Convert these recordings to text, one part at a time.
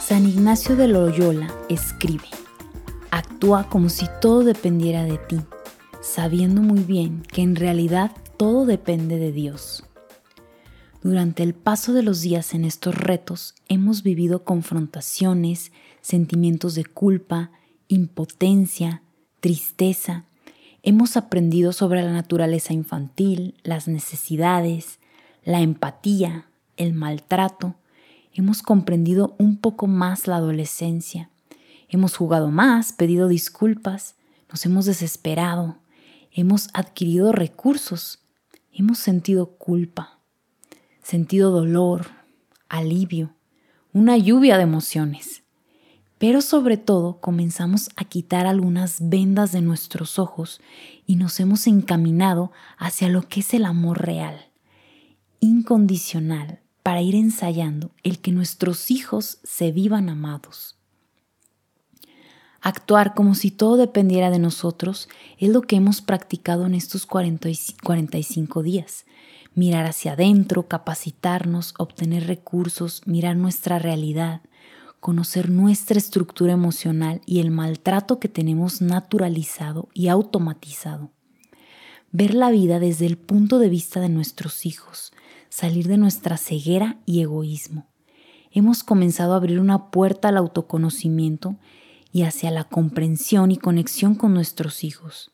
San Ignacio de Loyola escribe, actúa como si todo dependiera de ti, sabiendo muy bien que en realidad todo depende de Dios. Durante el paso de los días en estos retos hemos vivido confrontaciones, sentimientos de culpa, impotencia, tristeza. Hemos aprendido sobre la naturaleza infantil, las necesidades, la empatía, el maltrato. Hemos comprendido un poco más la adolescencia. Hemos jugado más, pedido disculpas, nos hemos desesperado, hemos adquirido recursos, hemos sentido culpa sentido dolor, alivio, una lluvia de emociones. Pero sobre todo comenzamos a quitar algunas vendas de nuestros ojos y nos hemos encaminado hacia lo que es el amor real, incondicional, para ir ensayando el que nuestros hijos se vivan amados. Actuar como si todo dependiera de nosotros es lo que hemos practicado en estos 45 días mirar hacia adentro, capacitarnos, obtener recursos, mirar nuestra realidad, conocer nuestra estructura emocional y el maltrato que tenemos naturalizado y automatizado. Ver la vida desde el punto de vista de nuestros hijos, salir de nuestra ceguera y egoísmo. Hemos comenzado a abrir una puerta al autoconocimiento y hacia la comprensión y conexión con nuestros hijos.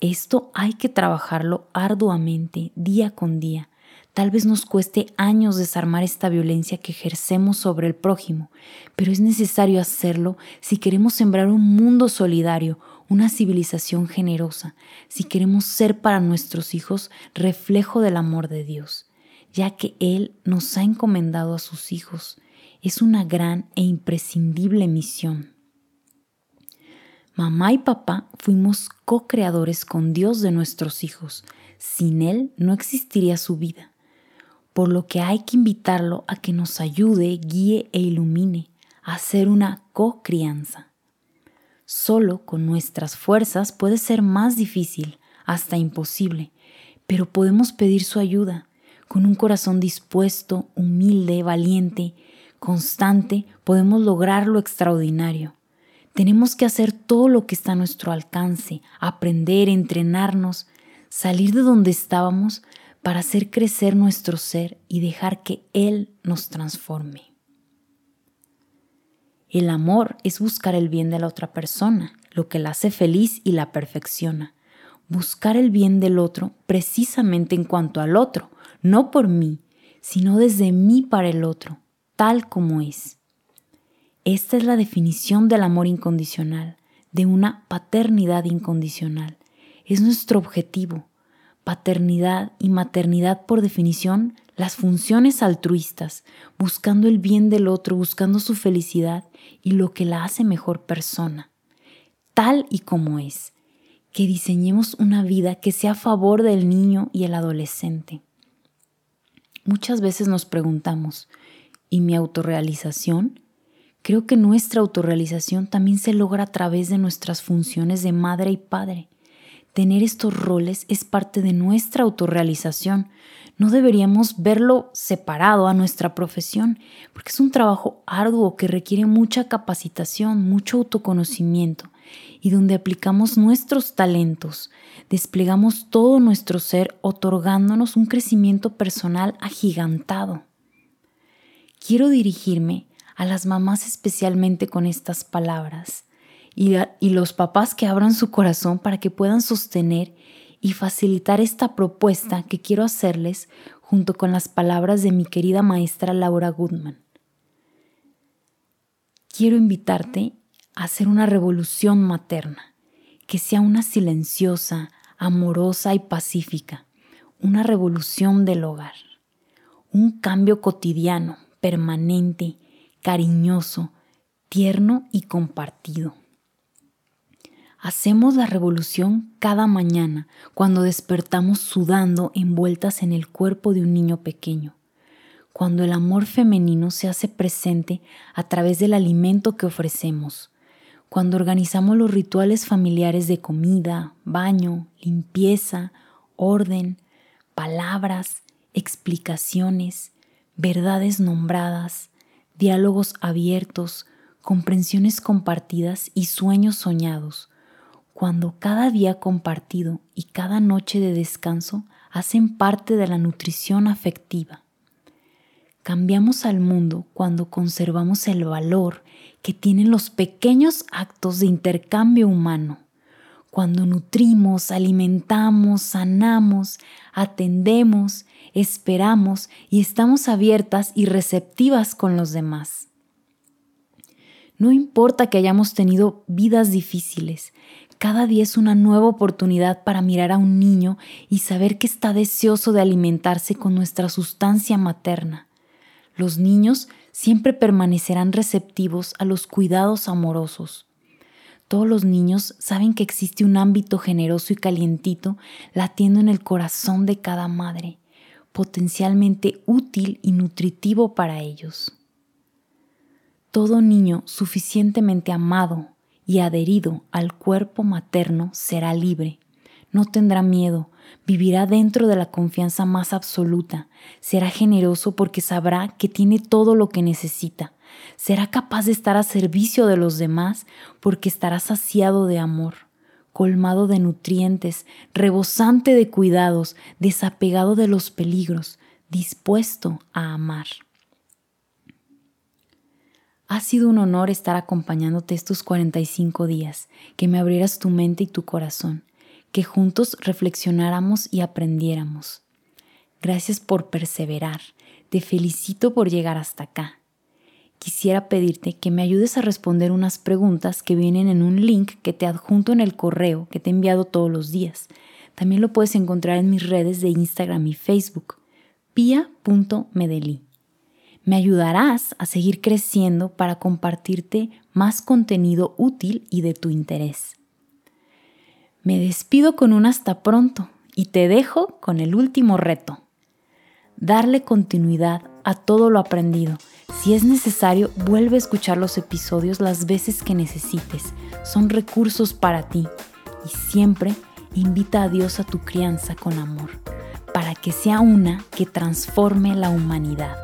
Esto hay que trabajarlo arduamente, día con día. Tal vez nos cueste años desarmar esta violencia que ejercemos sobre el prójimo, pero es necesario hacerlo si queremos sembrar un mundo solidario, una civilización generosa, si queremos ser para nuestros hijos reflejo del amor de Dios, ya que Él nos ha encomendado a sus hijos. Es una gran e imprescindible misión. Mamá y papá fuimos co-creadores con Dios de nuestros hijos. Sin Él no existiría su vida. Por lo que hay que invitarlo a que nos ayude, guíe e ilumine a hacer una co-crianza. Solo con nuestras fuerzas puede ser más difícil, hasta imposible, pero podemos pedir su ayuda. Con un corazón dispuesto, humilde, valiente, constante, podemos lograr lo extraordinario. Tenemos que hacer todo lo que está a nuestro alcance, aprender, entrenarnos, salir de donde estábamos para hacer crecer nuestro ser y dejar que Él nos transforme. El amor es buscar el bien de la otra persona, lo que la hace feliz y la perfecciona. Buscar el bien del otro precisamente en cuanto al otro, no por mí, sino desde mí para el otro, tal como es. Esta es la definición del amor incondicional, de una paternidad incondicional. Es nuestro objetivo. Paternidad y maternidad por definición, las funciones altruistas, buscando el bien del otro, buscando su felicidad y lo que la hace mejor persona, tal y como es. Que diseñemos una vida que sea a favor del niño y el adolescente. Muchas veces nos preguntamos, ¿y mi autorrealización? Creo que nuestra autorrealización también se logra a través de nuestras funciones de madre y padre. Tener estos roles es parte de nuestra autorrealización. No deberíamos verlo separado a nuestra profesión, porque es un trabajo arduo que requiere mucha capacitación, mucho autoconocimiento, y donde aplicamos nuestros talentos, desplegamos todo nuestro ser, otorgándonos un crecimiento personal agigantado. Quiero dirigirme a las mamás especialmente con estas palabras y, los papás que abran su corazón para que puedan sostener y facilitar esta propuesta que quiero hacerles junto con las palabras de mi querida maestra Laura Goodman. Quiero invitarte a hacer una revolución materna, que sea una silenciosa, amorosa y pacífica, una revolución del hogar, un cambio cotidiano, permanente, cariñoso, tierno y compartido. Hacemos la revolución cada mañana cuando despertamos sudando envueltas en el cuerpo de un niño pequeño, cuando el amor femenino se hace presente a través del alimento que ofrecemos, cuando organizamos los rituales familiares de comida, baño, limpieza, orden, palabras, explicaciones, verdades nombradas, diálogos abiertos, comprensiones compartidas y sueños soñados, cuando cada día compartido y cada noche de descanso hacen parte de la nutrición afectiva. Cambiamos al mundo cuando conservamos el valor que tienen los pequeños actos de intercambio humano, cuando nutrimos, alimentamos, sanamos, atendemos, esperamos y estamos abiertas y receptivas con los demás. No importa que hayamos tenido vidas difíciles, cada día es una nueva oportunidad para mirar a un niño y saber que está deseoso de alimentarse con nuestra sustancia materna. Los niños siempre permanecerán receptivos a los cuidados amorosos. Todos los niños saben que existe un ámbito generoso y calientito latiendo en el corazón de cada madre, potencialmente útil y nutritivo para ellos. Todo niño suficientemente amado y adherido al cuerpo materno será libre, no tendrá miedo, vivirá dentro de la confianza más absoluta, será generoso porque sabrá que tiene todo lo que necesita, será capaz de estar a servicio de los demás porque estará saciado de amor, colmado de nutrientes, rebosante de cuidados, desapegado de los peligros, dispuesto a amar. Ha sido un honor estar acompañándote estos 45 días, que me abrieras tu mente y tu corazón, que juntos reflexionáramos y aprendiéramos. Gracias por perseverar, te felicito por llegar hasta acá. Quisiera pedirte que me ayudes a responder unas preguntas que vienen en un link que te adjunto en el correo que te he enviado todos los días. También lo puedes encontrar en mis redes de Instagram y Facebook, pia.medellín. Me ayudarás a seguir creciendo para compartirte más contenido útil y de tu interés. Me despido con un hasta pronto y te dejo con el último reto. Darle continuidad a todo lo aprendido. Si es necesario, vuelve a escuchar los episodios las veces que necesites. Son recursos para ti. Y siempre invita a Dios a tu crianza con amor, para que sea una que transforme la humanidad.